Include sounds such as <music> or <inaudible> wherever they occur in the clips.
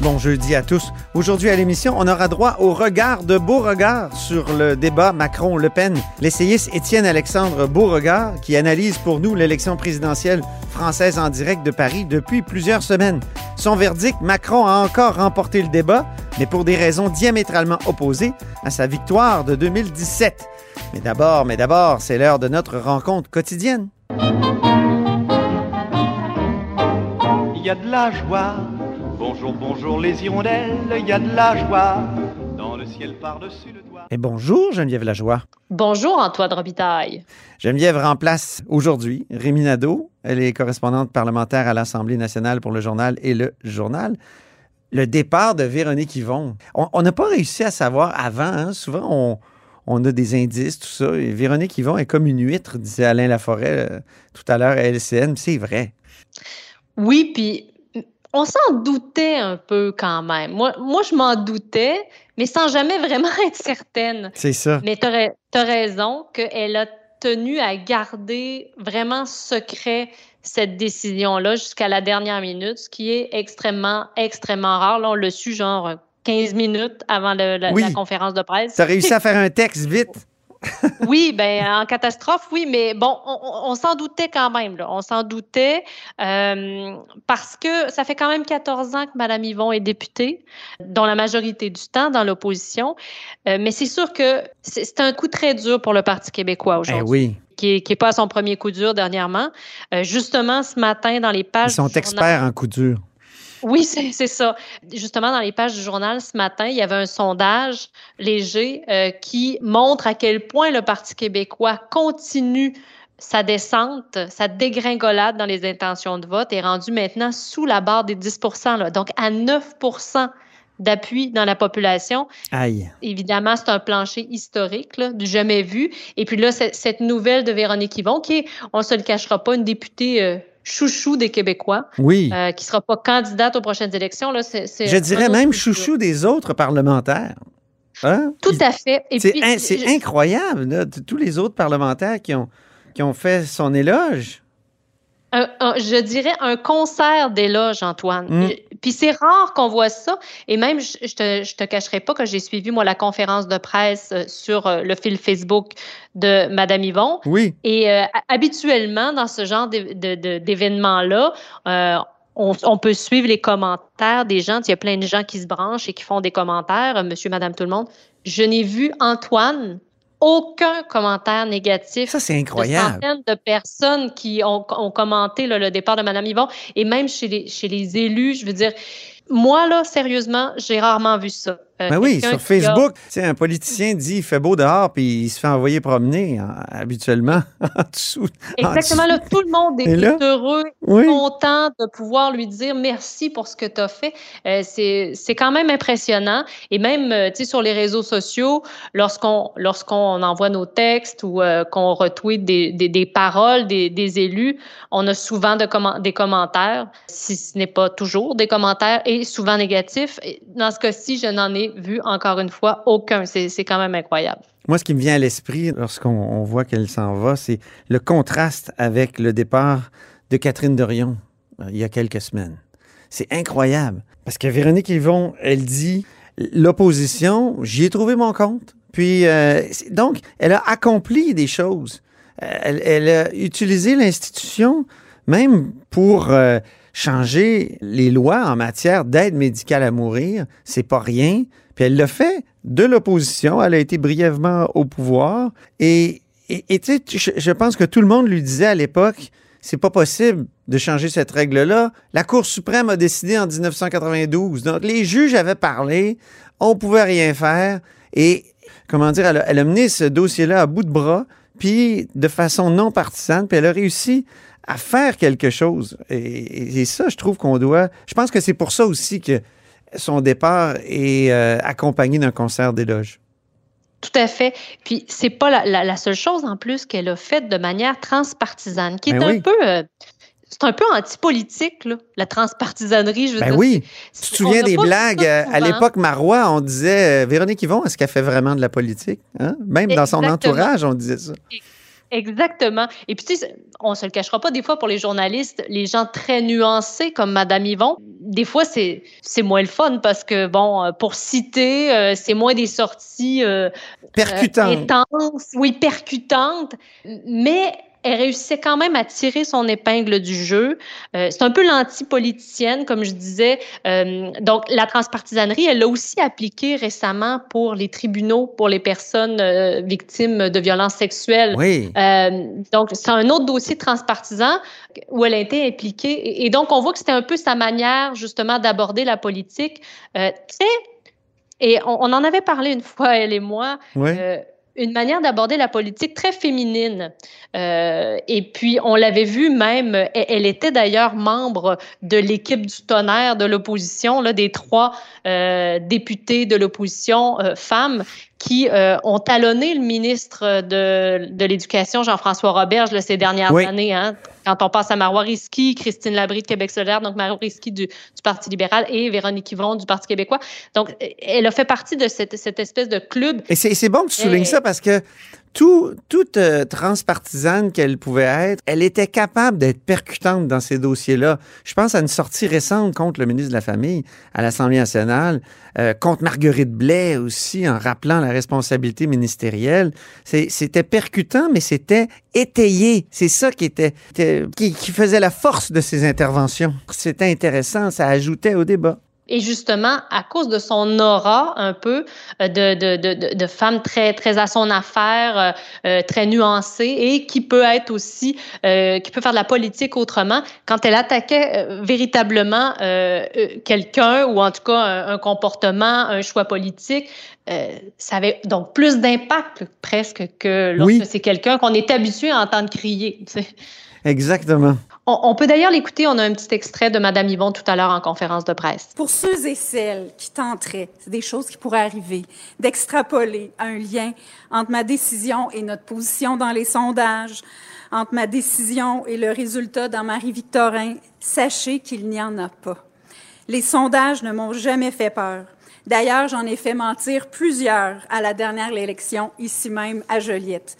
Bon jeudi à tous. Aujourd'hui à l'émission, on aura droit au regard de Beauregard sur le débat Macron-Le Pen. L'essayiste Étienne Alexandre Beauregard qui analyse pour nous l'élection présidentielle française en direct de Paris depuis plusieurs semaines. Son verdict, Macron a encore remporté le débat, mais pour des raisons diamétralement opposées à sa victoire de 2017. Mais d'abord, mais d'abord, c'est l'heure de notre rencontre quotidienne. Il y a de la joie. Bonjour, bonjour les hirondelles. Il y a de la joie. Dans le ciel par-dessus le toit. Et bonjour Geneviève Lajoie. Bonjour Antoine Robitaille. Geneviève remplace aujourd'hui Rémi Nadeau. Elle est correspondante parlementaire à l'Assemblée nationale pour le journal et le journal. Le départ de Véronique Yvon. On n'a pas réussi à savoir avant. hein. Souvent, on, on a des indices, tout ça. Et Véronique Yvon est comme une huître, disait Alain Laforêt euh, tout à l'heure à LCN. C'est vrai. Oui, puis on s'en doutait un peu quand même. Moi, moi je m'en doutais, mais sans jamais vraiment <laughs> être certaine. C'est ça. Mais tu as, raison qu'elle a tenu à garder vraiment secret cette décision-là jusqu'à la dernière minute, ce qui est extrêmement, extrêmement rare. Là, on l'a su genre 15 minutes avant le- la, Oui. la conférence de presse. Tu as réussi à faire un texte vite. <laughs> Oui, ben en catastrophe, oui, mais bon, on, s'en doutait quand même. Là. On s'en doutait euh, parce que ça fait quand même 14 ans que Mme Yvon est députée, dont la majorité du temps dans l'opposition. Euh, mais c'est sûr que c'est un coup très dur pour le Parti québécois Eh aujourd'hui. oui. Qui n'est pas à son premier coup dur dernièrement. Euh, justement, ce matin, dans les Ils pages. sont du journal- experts en coup dur. Oui, c'est ça. Justement, dans les pages du journal ce matin, il y avait un sondage léger euh, qui montre à quel point le Parti québécois continue sa descente, sa dégringolade dans les intentions de vote est rendu maintenant sous la barre des 10 là, donc à 9% d'appui dans la population. Aïe. Évidemment, c'est un plancher historique, là, du jamais vu. Et puis là, cette nouvelle de Véronique Yvon, qui est, on ne se le cachera pas, une députée euh, chouchou des Québécois Oui. euh, qui sera pas candidate aux prochaines élections. Là, Je dirais même chouchou des autres parlementaires. Hein? Tout à fait. C'est incroyable, là, tous les autres parlementaires qui ont, qui ont fait son éloge. un- un- je dirais un concert d'éloges, Antoine. Mm. Puis c'est rare qu'on voit ça. Et même, je, je te, je te cacherai pas que j'ai suivi, moi, la conférence de presse euh, sur euh, le fil Facebook de Madame Yvon. Oui. Et euh, habituellement, dans ce genre d'événements-là, euh, on, on peut suivre les commentaires des gens. Il y a plein de gens qui se branchent et qui font des commentaires, monsieur, madame, tout le monde. Je n'ai vu, Antoine, aucun commentaire négatif. Ça, c'est De incroyable. centaines de personnes qui ont, ont commenté là, le départ de Mme Yvon et même chez les, chez les élus, je veux dire, moi, là, sérieusement, j'ai rarement vu ça. Euh, Ben oui, sur a- Facebook, sais, un politicien dit il fait beau dehors, puis il se fait envoyer promener hein, habituellement <laughs> en dessous. en Exactement, là, tout le monde est, là? heureux, Oui. content de pouvoir lui dire merci pour ce que tu as fait. Euh, c'est quand même impressionnant. Et même, euh, tu sais, sur les réseaux sociaux, lorsqu'on lorsqu'on envoie nos textes ou euh, qu'on retweet des, des, des paroles des, des élus, on a souvent de des commentaires, si ce n'est pas toujours des commentaires, et souvent négatifs. Dans ce cas-ci, je n'en ai vu encore une fois aucun. C'est quand même incroyable. Moi, ce qui me vient à l'esprit lorsqu'on on voit qu'elle s'en va, c'est le contraste avec le départ de Catherine Dorion euh, il y a quelques semaines. C'est incroyable. Parce que Véronique Yvon, elle dit l'opposition, j'y ai trouvé mon compte. Puis, euh, donc, elle a accompli des choses. Euh, Elle, elle a utilisé l'institution même pour euh, changer les lois en matière d'aide médicale à mourir. C'est pas rien. Puis elle l'a fait de l'opposition. Elle a été brièvement au pouvoir. Et et- tu sais, je, je pense que tout le monde lui disait à l'époque, c'est pas possible de changer cette règle-là. La Cour suprême a décidé en 1992. Donc, les juges avaient parlé, on pouvait rien faire. Et, comment dire, elle a, mené ce dossier-là à bout de bras, puis de façon non partisane, puis elle a réussi à faire quelque chose. Et ça, je trouve qu'on doit... Je pense que c'est pour ça aussi que son départ est euh, accompagné d'un concert d'éloges. Tout à fait. Puis c'est pas la, la- la seule chose en plus qu'elle a faite de manière transpartisane, qui est Ben un peu euh, c'est un peu antipolitique, là, la transpartisanerie. Je veux ben dire, oui. Tu te souviens des blagues euh, à souvent. l'époque Marois, on disait Véronique Yvon, est-ce qu'elle fait vraiment de la politique Hein? Même dans son entourage, on disait ça. Exactement. Et puis, tu sais, on se le cachera pas, des fois, pour les journalistes, les gens très nuancés comme Madame Yvon, des fois, c'est c'est moins le fun parce que, bon, euh, pour citer, euh, c'est moins des sorties euh, euh, intenses, oui, percutantes, mais elle réussissait quand même à tirer son épingle du jeu. Euh, c'est un peu l'anti-politicienne, comme je disais. Euh, donc, la transpartisanerie, elle l'a aussi appliquée récemment pour les tribunaux, pour les personnes euh, victimes de violences sexuelles. Oui. Euh, donc, c'est un autre dossier transpartisan où elle a été impliquée. Et, donc, on voit que c'était un peu sa manière, justement, d'aborder la politique. Euh, très. Et on, on en avait parlé une fois, elle et moi. Oui. Une manière d'aborder la politique très féminine. Euh, et puis, on l'avait vu même, elle, elle était d'ailleurs membre de l'équipe du tonnerre de l'opposition, là, des trois euh, députés de l'opposition euh, femmes qui euh, ont talonné le ministre de, de l'Éducation, Jean-François Roberge, là, ces dernières Oui. années. Hein, quand on passe à Marois Risky, Christine Labrie de Québec solidaire, donc Marois Risky du, du Parti libéral et Véronique Yvon du Parti québécois. Donc, elle a fait partie de cette, cette espèce de club Et c'est bon que tu soulignes ça parce que tout, toute euh, transpartisane qu'elle pouvait être, elle était capable d'être percutante dans ces dossiers-là. Je pense à une sortie récente contre le ministre de la Famille à l'Assemblée nationale, euh, contre Marguerite Blais aussi, en rappelant la responsabilité ministérielle. C'était percutant, mais c'était étayé. C'est ça qui était- qui, qui faisait la force de ces interventions. C'était intéressant, ça ajoutait au débat. Et justement, à cause de son aura un peu euh, de, de, de, de, femme très, très à son affaire, euh, euh, très nuancée et qui peut être aussi, euh, qui peut faire de la politique autrement, quand elle attaquait euh, véritablement euh, quelqu'un ou en tout cas un, un comportement, un choix politique, euh, ça avait donc plus d'impact presque que lorsque Oui. c'est quelqu'un qu'on est habitué à entendre crier. tu sais. Exactement. On, on peut d'ailleurs l'écouter, on a un petit extrait de Madame Yvon tout à l'heure en conférence de presse. Pour ceux et celles qui tenteraient, c'est des choses qui pourraient arriver, d'extrapoler un lien entre ma décision et notre position dans les sondages, entre ma décision et le résultat dans Marie-Victorin, sachez qu'il n'y en a pas. Les sondages ne m'ont jamais fait peur. D'ailleurs, j'en ai fait mentir plusieurs à la dernière élection, ici même à Joliette.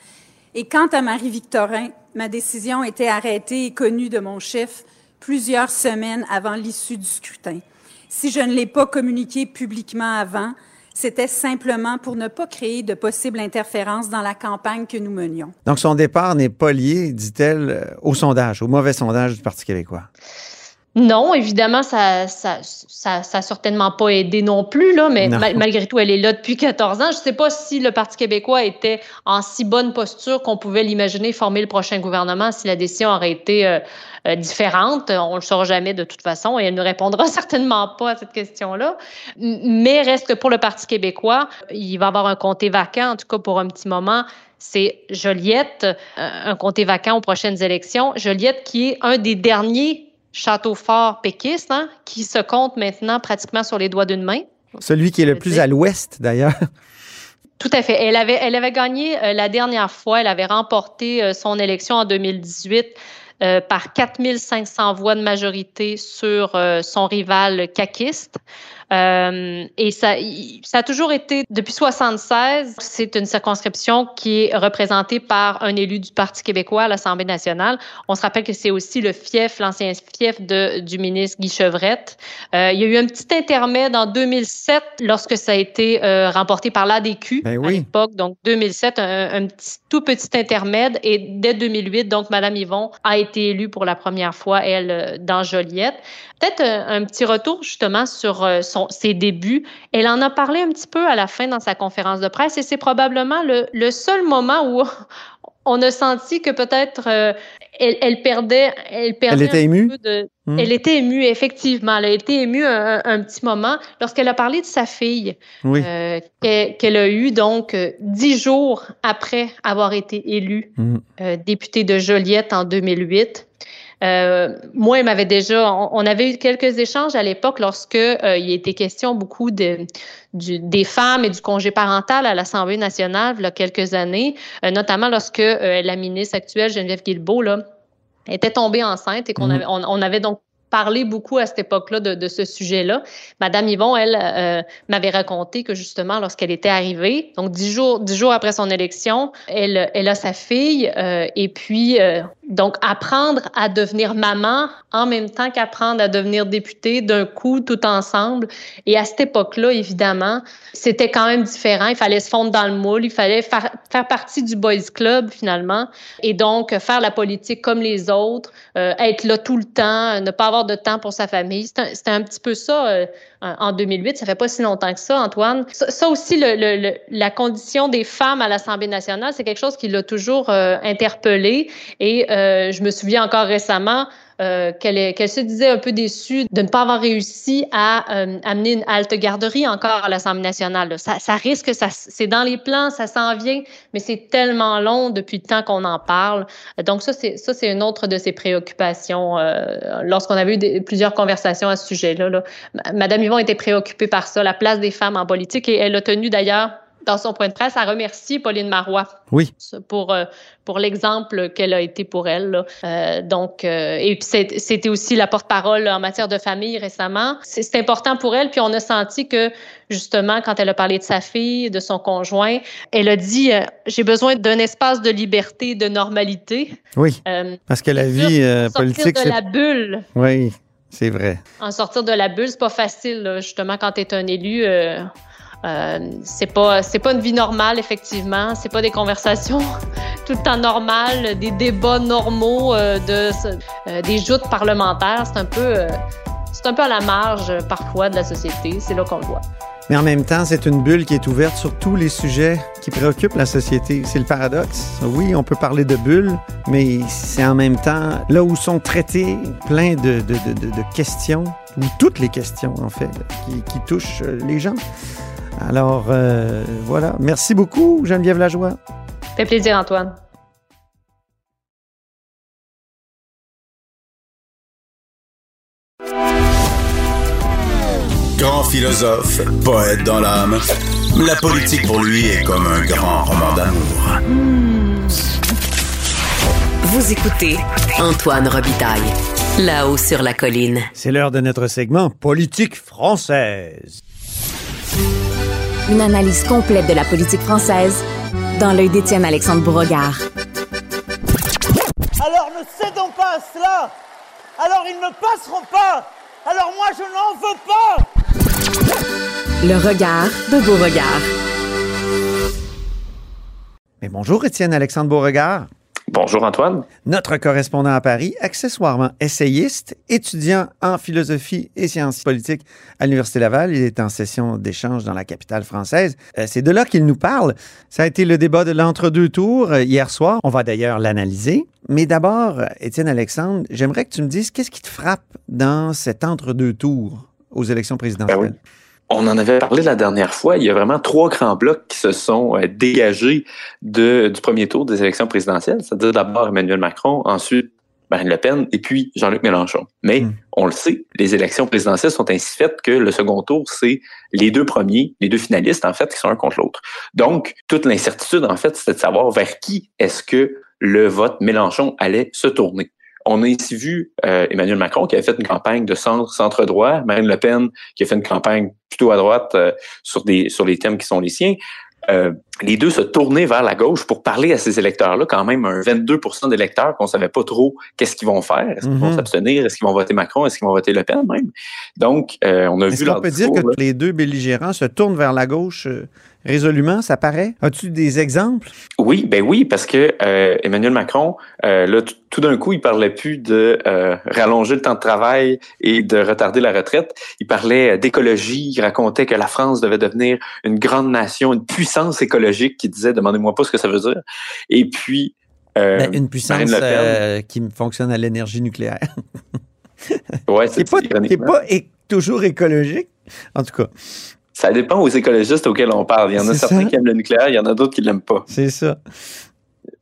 Et quant à Marie-Victorin, ma décision était arrêtée et connue de mon chef plusieurs semaines avant l'issue du scrutin. Si je ne l'ai pas communiqué publiquement avant, c'était simplement pour ne pas créer de possibles interférences dans la campagne que nous menions. Donc, son départ n'est pas lié, dit-elle, euh, au sondage, au mauvais sondage du Parti québécois. Non, évidemment, ça ça, ça, ça a certainement pas aidé non plus, là, mais mal- malgré tout, elle est là depuis 14 ans. Je ne sais pas si le Parti québécois était en si bonne posture qu'on pouvait l'imaginer former le prochain gouvernement si la décision aurait été euh, euh, différente. On ne le saura jamais de toute façon et elle ne répondra <laughs> certainement pas à cette question-là. Mais reste que pour le Parti québécois, il va y avoir un comté vacant, en tout cas pour un petit moment. C'est Joliette, euh, un comté vacant aux prochaines élections. Joliette qui est un des derniers châteaux forts péquistes, hein, qui se compte maintenant pratiquement sur les doigts d'une main. Celui qui est le plus à l'ouest, d'ailleurs. Tout à fait. Elle avait, elle avait gagné euh, la dernière fois. Elle avait remporté euh, son élection en 2018 euh, par 4500 voix de majorité sur euh, son rival caquiste. Euh, et ça, ça a toujours été, depuis 76, c'est une circonscription qui est représentée par un élu du Parti québécois à l'Assemblée nationale. On se rappelle que c'est aussi le fief, l'ancien fief de, du ministre Guy Chevrette. Euh, il y a eu un petit intermède en 2007 lorsque ça a été euh, remporté par l'ADQ Ben à l'époque. Donc 2007, un, un petit, tout petit intermède. Et dès 2008, donc Madame Yvon a été élue pour la première fois, elle, dans Joliette. Peut-être un, un petit retour justement sur euh, son, ses débuts. Elle en a parlé un petit peu à la fin dans sa conférence de presse et c'est probablement le, le seul moment où <laughs> on a senti que peut-être euh, elle, elle perdait, elle perdait était un émue? peu de, Hmm. Elle était émue, effectivement. Elle a été émue un, un petit moment lorsqu'elle a parlé de sa fille Oui. euh, qu'elle a eue donc euh, dix jours après avoir été élue euh, députée de Joliette en 2008. Euh, moi, elle m'avait déjà, on, on avait eu quelques échanges à l'époque lorsque euh, il était question beaucoup de, du- des femmes et du congé parental à l'Assemblée nationale il y a quelques années, euh, notamment lorsque euh, la ministre actuelle Geneviève Guilbeault là, était tombée enceinte et qu'on Mhm. avait, on, on avait donc parlé beaucoup à cette époque-là de, de ce sujet-là. Madame Yvon, elle, euh, m'avait raconté que justement, lorsqu'elle était arrivée, donc dix jours, dix jours après son élection, elle, elle a sa fille euh, et puis euh, donc apprendre à devenir maman en même temps qu'apprendre à devenir députée d'un coup, tout ensemble. Et à cette époque-là, évidemment, c'était quand même différent. Il fallait se fondre dans le moule, il fallait faire, faire partie du boys club finalement, et donc faire la politique comme les autres, euh, être là tout le temps, ne pas avoir de temps pour sa famille. C'était un, petit peu ça euh, en 2008. Ça fait pas si longtemps que ça, Antoine. Ça, aussi, le, le, le, la condition des femmes à l'Assemblée nationale, c'est quelque chose qui l'a toujours euh, interpellé. Et euh, je me souviens encore récemment euh, qu'elle se disait un peu déçue de ne pas avoir réussi à euh, amener une halte garderie encore à l'Assemblée nationale. Ça, ça risque, ça, c'est dans les plans, ça s'en vient, mais c'est tellement long depuis le temps qu'on en parle. Donc ça, c'est ça, c'est une autre de ses préoccupations. Euh, Lorsqu'on avait eu des- plusieurs conversations à ce sujet-là, là, Madame Yvon était préoccupée par ça, la place des femmes en politique, et elle a tenu d'ailleurs dans son point de presse à remercier Pauline Marois Oui. pour euh, pour l'exemple qu'elle a été pour elle. là. Euh, donc, euh, et puis c'était aussi la porte-parole en matière de famille récemment. C'est important pour elle. Puis on a senti que justement, quand elle a parlé de sa fille, de son conjoint, elle a dit euh, j'ai besoin d'un espace de liberté, de normalité. Oui, parce que la vie sortir politique, de c'est... la bulle. Oui, c'est vrai. En sortir de la bulle, c'est pas facile. là. Justement, quand tu es un élu, euh, c'est pas c'est pas une vie normale effectivement. C'est pas des conversations <laughs> tout le temps normales, des débats normaux, euh, euh, des joutes parlementaires. C'est un peu c'est un peu à la marge parfois de la société. C'est là qu'on le voit. Mais en même temps, c'est une bulle qui est ouverte sur tous les sujets qui préoccupent la société. C'est le paradoxe. Oui, on peut parler de bulle, mais c'est en même temps là où sont traités plein de, questions, ou toutes les questions, en fait, qui, touchent les gens. Alors, euh, voilà. Merci beaucoup, Geneviève Lajoie. Fait plaisir, Antoine. Grand philosophe, poète dans l'âme, la politique pour lui est comme un grand roman d'amour. Vous écoutez Antoine Robitaille, là-haut sur la colline. C'est l'heure de notre segment Politique française. Une analyse complète de la politique française dans l'œil d'Étienne Alexandre Bourregard. Alors ne cédons pas à cela. Alors ils ne passeront pas. Alors moi je n'en veux pas. Le regard de Beauregard. Mais bonjour, Étienne Alexandre Beauregard. Bonjour Antoine. Notre correspondant à Paris, accessoirement essayiste, étudiant en philosophie et sciences politiques à l'Université Laval. Il est en session d'échange dans la capitale française. Euh, C'est de là qu'il nous parle. Ça a été le débat de l'entre-deux tours euh, hier soir. On va d'ailleurs l'analyser. Mais d'abord, euh, Étienne Alexandre, j'aimerais que tu me dises qu'est-ce qui te frappe dans cet entre-deux tours aux élections présidentielles. Ben oui. On en avait parlé la dernière fois. Il y a vraiment trois grands blocs qui se sont euh, dégagés de, du premier tour des élections présidentielles. C'est-à-dire d'abord Emmanuel Macron, ensuite Marine Le Pen et puis Jean-Luc Mélenchon. Mais Mm. on le sait, les élections présidentielles sont ainsi faites que le second tour, c'est les deux premiers, les deux finalistes, en fait, qui sont un contre l'autre. Donc, toute l'incertitude, en fait, c'était de savoir vers qui est-ce que le vote Mélenchon allait se tourner. On a ici vu euh, Emmanuel Macron qui avait fait une campagne de centre, centre-droit, Marine Le Pen qui a fait une campagne plutôt à droite euh, sur, des, sur les thèmes qui sont les siens. Euh, les deux se tournaient vers la gauche pour parler à ces électeurs-là, quand même un 22% d'électeurs qu'on savait pas trop qu'est-ce qu'ils vont faire. Est-ce qu'ils vont Mhm. s'abstenir? Est-ce qu'ils vont voter Macron? Est-ce qu'ils vont voter Le Pen même? Donc, euh, on a Est-ce vu qu'on leur peut dire que là. les deux belligérants se tournent vers la gauche euh, résolument, ça paraît? As-tu des exemples? Oui, ben oui, parce que euh, Emmanuel Macron, là, tout d'un coup, il parlait plus de rallonger le temps de travail et de retarder la retraite. Il parlait d'écologie. Il racontait que la France devait devenir une grande nation, une puissance écologique. Qui disait, demandez-moi pas ce que ça veut dire. Et puis, euh, Ben, une puissance euh, qui fonctionne à l'énergie nucléaire. <laughs> ouais, C'est pas, pas toujours écologique, en tout cas. Ça dépend aux écologistes auxquels on parle. Il y en a certains ça. qui aiment le nucléaire, il y en a d'autres qui l'aiment pas. C'est ça.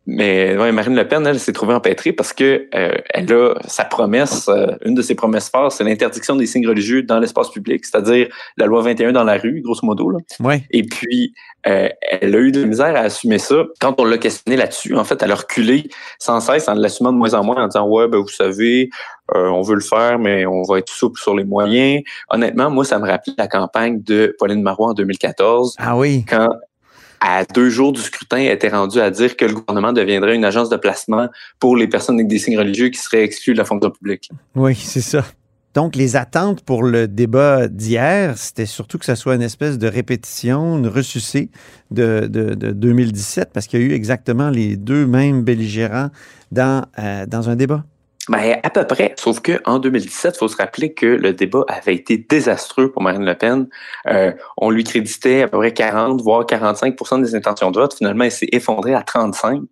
Mais ouais, Marine Le Pen, elle, s'est trouvée empêtrée parce que euh, elle a sa promesse, euh, une de ses promesses fortes, c'est l'interdiction des signes religieux dans l'espace public, c'est-à-dire la loi 21 dans la rue, grosso modo. Là. Ouais. Et puis, euh, elle a eu de la misère à assumer ça. Quand on l'a questionné là-dessus, en fait, elle a reculé sans cesse en l'assumant de moins en moins, en disant ouais, ben vous savez, on veut le faire, mais on va être souple sur les moyens. Honnêtement, moi, ça me rappelait la campagne de Pauline Marois en 2014. Ah oui. Quand à deux jours du scrutin, elle était rendue à dire que le gouvernement deviendrait une agence de placement pour les personnes avec des signes religieux qui seraient exclues de la fonction publique. Oui, c'est ça. Donc, les attentes pour le débat d'hier, c'était surtout que ça soit une espèce de répétition, une ressucée de, de, de 2017, parce qu'il y a eu exactement les deux mêmes belligérants dans, euh, dans un débat. Ben, à peu près. Sauf que en 2017, il faut se rappeler que le débat avait été désastreux pour Marine Le Pen. Euh, on lui créditait à peu près 40, voire 45% des intentions de vote. Finalement, elle s'est effondrée à 35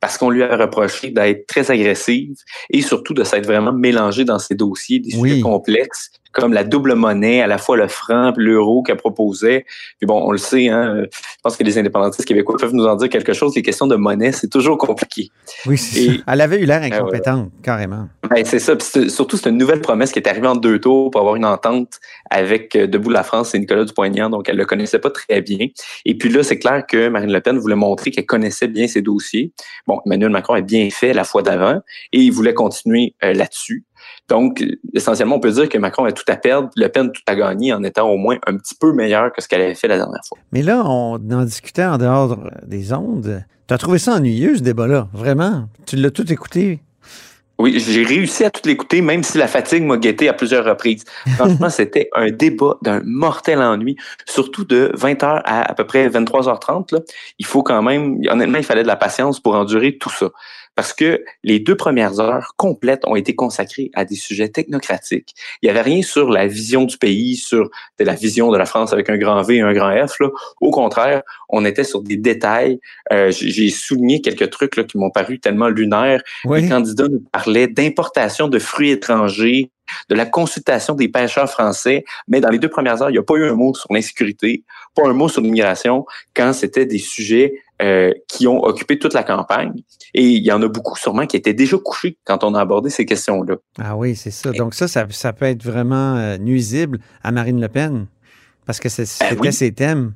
parce qu'on lui a reproché d'être très agressive et surtout de s'être vraiment mélangée dans ses dossiers, des sujets complexes comme la double monnaie, à la fois le franc l'euro qu'elle proposait. Puis bon, on le sait, hein, je pense que les indépendantistes québécois peuvent nous en dire quelque chose. Les questions de monnaie, c'est toujours compliqué. Oui, c'est Elle avait eu l'air incompétente, carrément. Ben, c'est ça. Puis surtout, c'est une nouvelle promesse qui est arrivée en deux tours pour avoir une entente avec euh, Debout la France et Nicolas Dupont-Aignan, donc elle le connaissait pas très bien. Et puis là, c'est clair que Marine Le Pen voulait montrer qu'elle connaissait bien ses dossiers. Bon, Emmanuel Macron a bien fait la fois d'avant et il voulait continuer euh, là-dessus. Donc, essentiellement, on peut dire que Macron a tout à perdre, Le Pen tout à gagner en étant au moins un petit peu meilleur que ce qu'elle avait fait la dernière fois. Mais là, on en discutait en dehors des ondes. Tu as trouvé ça ennuyeux, ce débat-là, vraiment? Tu l'as tout écouté? Oui, j'ai réussi à tout l'écouter, même si la fatigue m'a guetté à plusieurs reprises. Franchement, <laughs> c'était un débat d'un mortel ennui, surtout de 20h à à peu près 23h30. Là. Il faut quand même, honnêtement, il fallait de la patience pour endurer tout ça parce que les deux premières heures complètes ont été consacrées à des sujets technocratiques. Il n'y avait rien sur la vision du pays, sur la vision de la France avec un grand V et un grand F. Là. Au contraire, on était sur des détails. Euh, J'ai souligné quelques trucs là, qui m'ont paru tellement lunaires. Les candidats nous parlaient d'importation de fruits étrangers, de la consultation des pêcheurs français, mais dans les deux premières heures, il n'y a pas eu un mot sur l'insécurité, pas un mot sur l'immigration, quand c'était des sujets euh, qui ont occupé toute la campagne. Et il y en a beaucoup sûrement qui étaient déjà couchés quand on a abordé ces questions-là. Ah oui, c'est ça. Donc ça, ça, peut être vraiment euh, nuisible à Marine Le Pen, parce que ben c'était ses thèmes.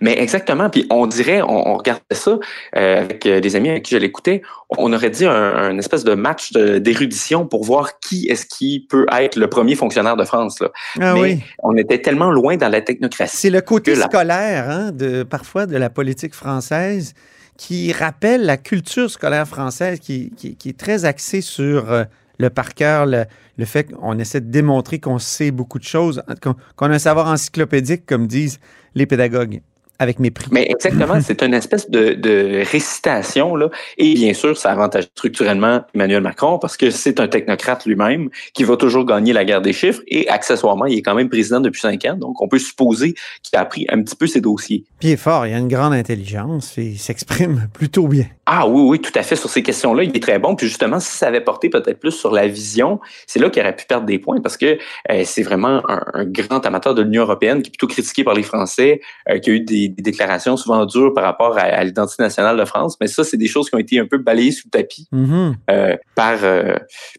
Mais exactement. Puis on dirait, on, regardait ça euh, avec euh, des amis avec qui je l'écoutais, on aurait dit un, espèce de match d'érudition pour voir qui est-ce qui peut être le premier fonctionnaire de France. Là. Ah Mais oui. on était tellement loin dans la technocratie. C'est le côté scolaire, hein, de, parfois, de la politique française qui rappelle la culture scolaire française qui, qui, est très axée sur euh, le par cœur, le, le, fait qu'on essaie de démontrer qu'on sait beaucoup de choses, qu'on a un savoir encyclopédique, comme disent les pédagogues avec mépris. Mais exactement, <laughs> c'est une espèce de, de, récitation, là. Et bien sûr, ça avantage structurellement Emmanuel Macron parce que c'est un technocrate lui-même qui va toujours gagner la guerre des chiffres et accessoirement, il est quand même président depuis cinq ans. Donc, on peut supposer qu'il a appris un petit peu ses dossiers. Puis il est fort, il a une grande intelligence et il s'exprime <laughs> plutôt bien. Ah oui, oui, tout à fait. Sur ces questions-là, il est très bon. Puis justement, si ça avait porté peut-être plus sur la vision, c'est là qu'il aurait pu perdre des points parce que euh, c'est vraiment un, grand amateur de l'Union européenne qui est plutôt critiqué par les Français, euh, qui a eu des, déclarations souvent dures par rapport à, l'identité nationale de France. Mais ça, c'est des choses qui ont été un peu balayées sous le tapis mm-hmm. euh, par,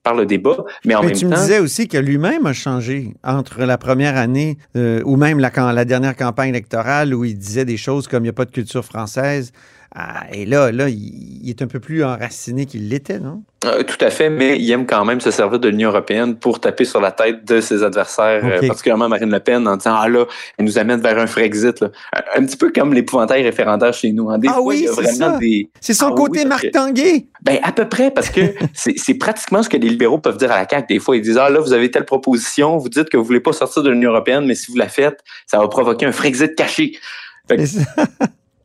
par le débat. Mais en Mais même tu me disais aussi que lui-même a changé entre la première année ou même la, la dernière campagne électorale où il disait des choses comme il n'y a pas de culture française. Ah, et là, là, il est un peu plus enraciné qu'il l'était, non? Euh, tout à fait, mais il aime quand même se servir de l'Union européenne pour taper sur la tête de ses adversaires, euh, particulièrement Marine Le Pen, en disant Ah là, elle nous amène vers un Frexit. Un, petit peu comme l'épouvantail référendaire chez nous. Hein. ah oui, c'est son ah côté Marc Tanguay. Ben, à peu près, parce que <laughs> c'est pratiquement ce que les libéraux peuvent dire à la CAQ. Des fois, ils disent Ah là, vous avez telle proposition, vous dites que vous voulez pas sortir de l'Union européenne, mais si vous la faites, ça va provoquer un Frexit caché.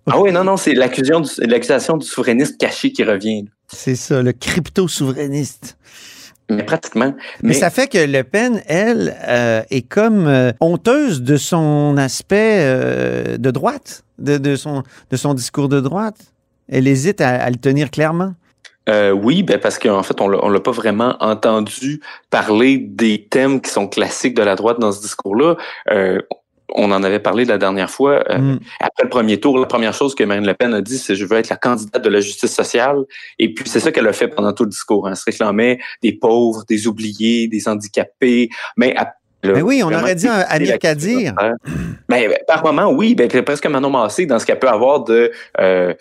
Ah oui, non, non, c'est l'accusation du, souverainiste caché qui revient. C'est ça, le crypto-souverainiste. Mais pratiquement. Mais, ça fait que Le Pen, elle, euh, est comme euh, honteuse de son aspect euh, de droite, de, son, de son discours de droite. Elle hésite à, le tenir clairement. oui, ben parce qu'en fait, on l'a pas vraiment entendu parler des thèmes qui sont classiques de la droite dans ce discours-là on en avait parlé la dernière fois. Euh, Mm. Après le premier tour, la première chose que Marine Le Pen a dit, c'est je veux être la candidate de la justice sociale. Et puis c'est ça qu'elle a fait pendant tout le discours. Hein. Elle se réclamait des pauvres, des oubliés, des handicapés. Mais à- Ben oui, on aurait dit Amir Kadir. Ben, ben, par moment, oui, ben, presque Manon Massé dans ce qu'elle peut avoir de, euh,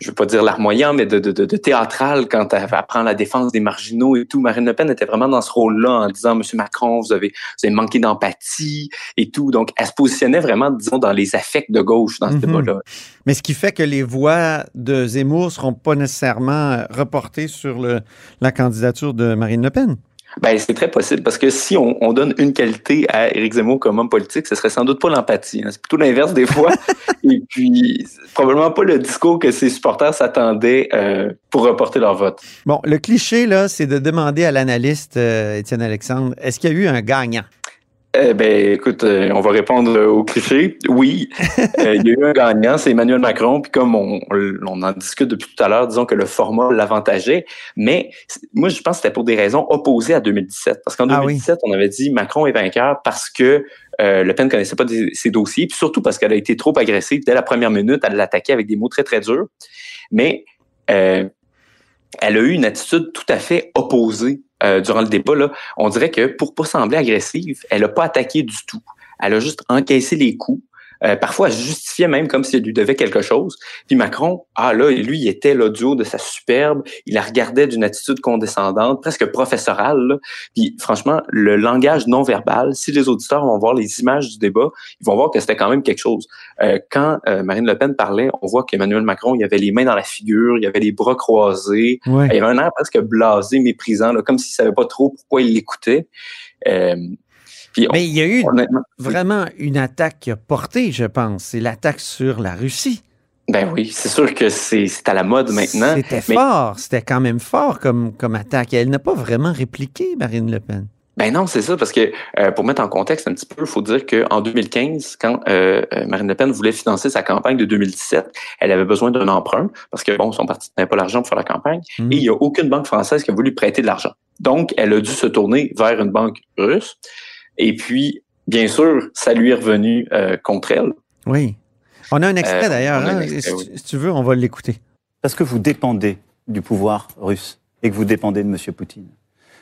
je veux pas dire larmoyant, mais de, de, de, de théâtral quand elle, elle prend la défense des marginaux et tout. Marine Le Pen était vraiment dans ce rôle-là en disant, Monsieur Macron, vous avez, vous avez manqué d'empathie et tout. Donc, elle se positionnait vraiment, disons, dans les affects de gauche dans ce Mhm. débat-là. Mais ce qui fait que les voix de Zemmour seront pas nécessairement reportées sur le, la candidature de Marine Le Pen. Ben, c'est très possible parce que si on, on donne une qualité à Éric Zemmour comme homme politique, ce serait sans doute pas l'empathie. hein. C'est plutôt l'inverse des fois. <laughs> Et puis, probablement pas le discours que ses supporters s'attendaient euh, pour reporter leur vote. Bon, le cliché, là, c'est de demander à l'analyste euh, Étienne Alexandre, est-ce qu'il y a eu un gagnant? Eh ben, écoute, euh, on va répondre euh, au cliché. Oui, Euh, il y a eu un gagnant, c'est Emmanuel Macron. Puis comme on, en discute depuis tout à l'heure, disons que le format l'avantageait. Mais moi, je pense que c'était pour des raisons opposées à 2017. Parce qu'en Ah oui. 2017, on avait dit Macron est vainqueur parce que euh, Le Pen ne connaissait pas des- ses dossiers. Puis surtout parce qu'elle a été trop agressive. Dès la première minute, elle l'attaquait avec des mots très, très durs. Mais elle a eu une attitude tout à fait opposée euh, durant le débat. Là. On dirait que pour pas sembler agressive, elle a pas attaqué du tout. Elle a juste encaissé les coups. Euh, parfois, elle justifiait même comme si elle lui devait quelque chose. Puis Macron, ah là, lui, il était haut de sa superbe. Il la regardait d'une attitude condescendante, presque professorale. là. Puis franchement, le langage non verbal, si les auditeurs vont voir les images du débat, ils vont voir que c'était quand même quelque chose. Euh, quand euh, Marine Le Pen parlait, on voit qu'Emmanuel Macron, il avait les mains dans la figure, il avait les bras croisés. Ouais. Il avait un air presque blasé, méprisant, là, comme s'il savait pas trop pourquoi il l'écoutait. Euh, puis on- Mais il y a eu vraiment une attaque qui a porté, je pense. C'est l'attaque sur la Russie. ben oui, c'est sûr que c'est à la mode maintenant. C'était mais- fort, c'était quand même fort comme, comme attaque. Elle n'a pas vraiment répliqué, Marine Le Pen. Ben non, c'est ça, parce que euh, pour mettre en contexte un petit peu, il faut dire qu'en 2015, quand euh, euh, Marine Le Pen voulait financer sa campagne de 2017, elle avait besoin d'un emprunt, parce que bon, son parti n'avait pas l'argent pour faire la campagne, Mhm. et il n'y a aucune banque française qui a voulu prêter de l'argent. Donc, elle a dû se tourner vers une banque russe. Et puis, bien sûr, ça lui est revenu euh, contre elle. Oui. On a un extrait Euh, d'ailleurs. hein. extrait, si, oui. si tu veux, on va l'écouter. Parce que vous dépendez du pouvoir russe et que vous dépendez de M. Poutine.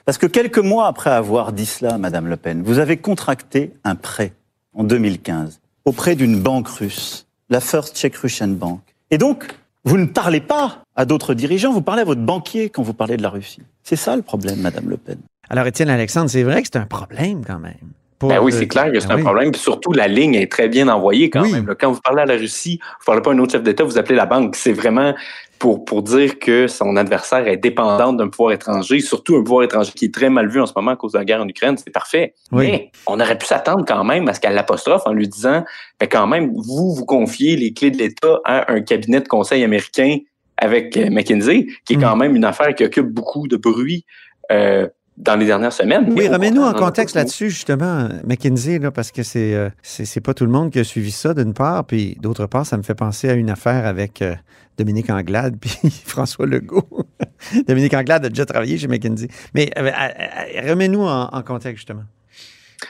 Parce que quelques mois après avoir dit cela, Madame Le Pen, vous avez contracté un prêt en 2015 auprès d'une banque russe, la First Czech Russian Bank. Et donc, vous ne parlez pas à d'autres dirigeants, vous parlez à votre banquier quand vous parlez de la Russie. C'est ça le problème, Madame Le Pen. Alors, Étienne Alexandre, c'est vrai que c'est un problème quand même. Ben oui, c'est clair que c'est ben un oui. problème. Puis surtout, la ligne est très bien envoyée quand Oui. même. Quand vous parlez à la Russie, vous parlez pas à un autre chef d'État, vous appelez la banque. C'est vraiment pour, pour dire que son adversaire est dépendant d'un pouvoir étranger, surtout un pouvoir étranger qui est très mal vu en ce moment à cause de la guerre en Ukraine. C'est parfait. Oui. Mais on aurait pu s'attendre quand même à ce qu'elle l'apostrophe en lui disant, ben quand même, vous, vous confiez les clés de l'État à un cabinet de conseil américain avec euh, McKinsey, qui est Mm. quand même une affaire qui occupe beaucoup de bruit euh, dans les dernières semaines. Oui, remets-nous en contexte là-dessus, justement, McKinsey, là, parce que c'est euh, c'est pas tout le monde qui a suivi ça, d'une part, puis d'autre part, ça me fait penser à une affaire avec euh, Dominique Anglade <laughs> puis François Legault. <laughs> Dominique Anglade a déjà travaillé chez McKinsey. Mais euh, euh, euh, remets-nous en, en contexte, justement.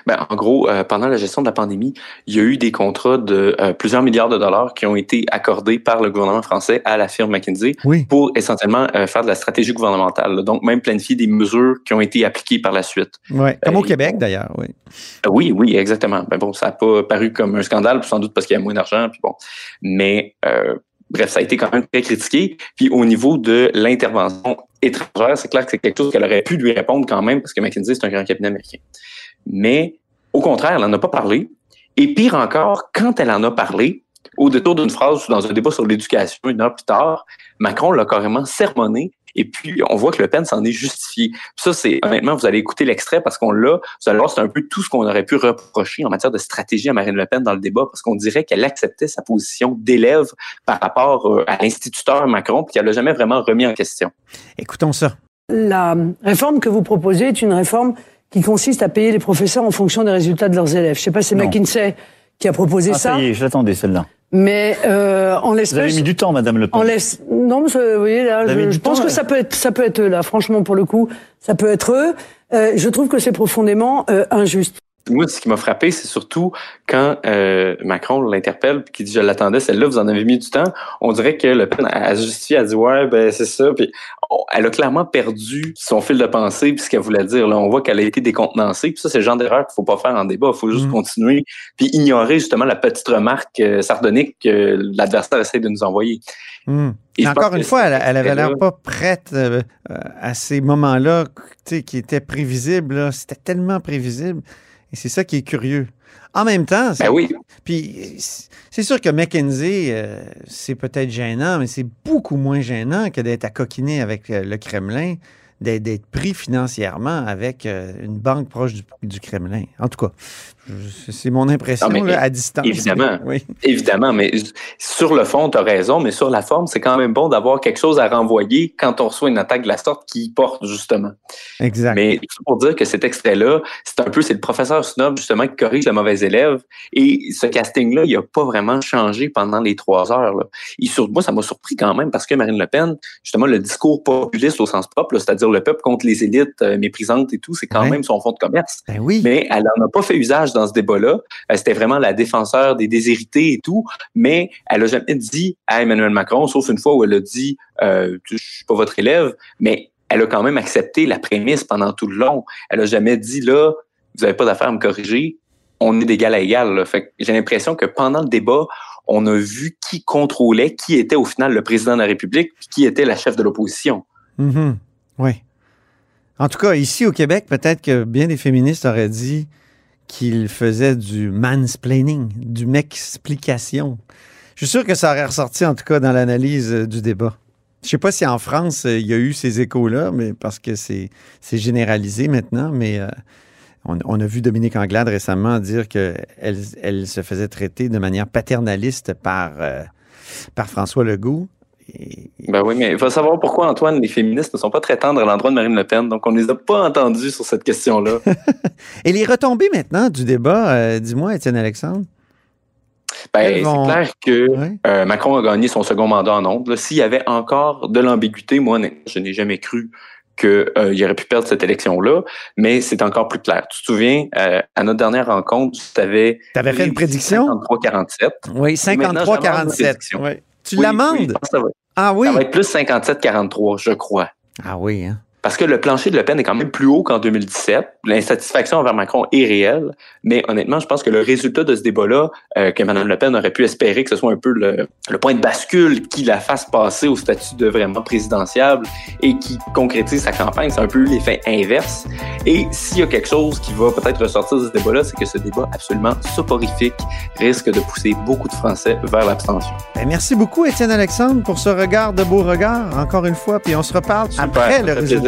Ben, en gros, euh, pendant la gestion de la pandémie, il y a eu des contrats de euh, plusieurs milliards de dollars qui ont été accordés par le gouvernement français à la firme McKinsey Oui. pour essentiellement euh, faire de la stratégie gouvernementale. là. Donc, même planifier des mesures qui ont été appliquées par la suite. Ouais. Comme au Québec, d'ailleurs, oui. Oui, oui, exactement. Ben bon, ça n'a pas paru comme un scandale, sans doute parce qu'il y a moins d'argent, puis bon. Mais bref, ça a été quand même très critiqué. Puis au niveau de l'intervention étrangère, c'est clair que c'est quelque chose qu'elle aurait pu lui répondre quand même, parce que McKinsey, c'est un grand cabinet américain. Mais au contraire, elle n'en a pas parlé. Et pire encore, quand elle en a parlé, au détour d'une phrase ou dans un débat sur l'éducation, une heure plus tard, Macron l'a carrément sermonné. Et puis, on voit que Le Pen s'en est justifié. Ça, c'est honnêtement, vous allez écouter l'extrait parce qu'on l'a. Vous allez voir, c'est un peu tout ce qu'on aurait pu reprocher en matière de stratégie à Marine Le Pen dans le débat, parce qu'on dirait qu'elle acceptait sa position d'élève par rapport euh, à l'instituteur Macron, puis qu'elle l'a jamais vraiment remis en question. Écoutons ça. La réforme que vous proposez est une réforme qui consiste à payer les professeurs en fonction des résultats de leurs élèves. Je sais pas c'est. McKinsey qui a proposé Ah, ça, ça y est, je l'attendais celle-là. mais euh, en Vous avez l'espèce, mis du temps, Madame Le Pen. en laisse. Non, mais vous voyez là, Vous je, je pense temps, que ça peut être, ça peut être eux là. Franchement, pour le coup, ça peut être eux. Euh, je trouve que c'est profondément euh, injuste. Moi, ce qui m'a frappé, c'est surtout quand euh, Macron l'interpelle qui dit je l'attendais, celle-là, vous en avez mis du temps. On dirait que Le Pen a justifié, a dit ouais, ben c'est ça. Puis elle a clairement perdu son fil de pensée puis ce qu'elle voulait dire. Là, on voit qu'elle a été décontenancée. Puis ça, c'est le genre d'erreur qu'il faut pas faire en débat. Il faut juste Mm. continuer puis ignorer justement la petite remarque euh, sardonique que l'adversaire essaie de nous envoyer. Et je Encore une fois, elle, elle avait l'air pas prête euh, à ces moments-là qui étaient prévisibles. C'était tellement prévisible. Et c'est ça qui est curieux. En même temps, c'est- Ben oui. puis c'est sûr que McKenzie, euh, c'est peut-être gênant, mais c'est beaucoup moins gênant que d'être à coquiner avec euh, le Kremlin, d'être pris financièrement avec euh, une banque proche du, du Kremlin. En tout cas, c'est mon impression Non, mais là, à distance. évidemment. Oui. Évidemment, mais sur le fond, tu as raison, mais sur la forme, c'est quand même bon d'avoir quelque chose à renvoyer quand on reçoit une attaque de la sorte qui porte, justement. Exact. Mais pour dire que cet extrait-là, c'est un peu, c'est le professeur Snob, justement, qui corrige le mauvais élève. Et ce casting-là, il n'a pas vraiment changé pendant les trois heures. Là. Et sur, moi, ça m'a surpris quand même parce que Marine Le Pen, justement, le discours populiste au sens propre, c'est-à-dire le peuple contre les élites euh, méprisantes et tout, c'est quand Ouais. même son fond de commerce. Ben oui. Mais elle n'en a pas fait usage dans ce débat-là. Euh, C'était vraiment la défenseur des déshérités et tout. Mais elle a jamais dit à Emmanuel Macron, sauf une fois où elle a dit euh, Je suis pas votre élève, mais elle a quand même accepté la prémisse pendant tout le long. Elle a jamais dit là, vous n'avez pas d'affaire à me corriger. On est d'égal à égal. j'ai l'impression que pendant le débat, on a vu qui contrôlait, qui était au final le président de la République, qui était la chef de l'opposition. Mhm. Oui. En tout cas, ici au Québec, peut-être que bien des féministes auraient dit qu'ils faisaient du mansplaining, du m'explication. Je suis sûr que ça aurait ressorti, en tout cas, dans l'analyse euh, du débat. Je sais pas si en France, euh, il y a eu ces échos-là, mais parce que c'est généralisé maintenant, mais euh, on, a vu Dominique Anglade récemment dire qu'elle elle se faisait traiter de manière paternaliste par, par François Legault. Et- Ben oui, mais il faut savoir pourquoi, Antoine, les féministes ne sont pas très tendres à l'endroit de Marine Le Pen. Donc, on ne les a pas entendus sur cette question-là. <laughs> Et les retombées maintenant du débat, euh, dis-moi, Étienne Alexandre. Ben, vont- c'est clair que Ouais. euh, Macron a gagné son second mandat en ondes. S'il y avait encore de l'ambiguïté, moi, je n'ai jamais cru qu'il aurait pu perdre cette élection-là, mais c'est encore plus clair. Tu te souviens, euh, à notre dernière rencontre, tu avais... T'avais fait une prédiction? 53-47. Oui, maintenant, j'amende ma 53-47. prédiction. Oui. Tu Oui, oui, va- Ah oui? Ça va être plus 57-43, je crois. Ah oui, hein? Parce que le plancher de Le Pen est quand même plus haut qu'en 2017. L'insatisfaction envers Macron est réelle. Mais honnêtement, je pense que le résultat de ce débat-là, euh, que Mme Le Pen aurait pu espérer que ce soit un peu le, le point de bascule qui la fasse passer au statut de vraiment présidentiable et qui concrétise sa campagne, c'est un peu l'effet inverse. Et s'il y a quelque chose qui va peut-être ressortir de ce débat-là, c'est que ce débat absolument soporifique risque de pousser beaucoup de Français vers l'abstention. Ben, merci beaucoup, Étienne Alexandre, pour ce regard de beau regard, encore une fois. Puis on se reparle Super, après le résultat.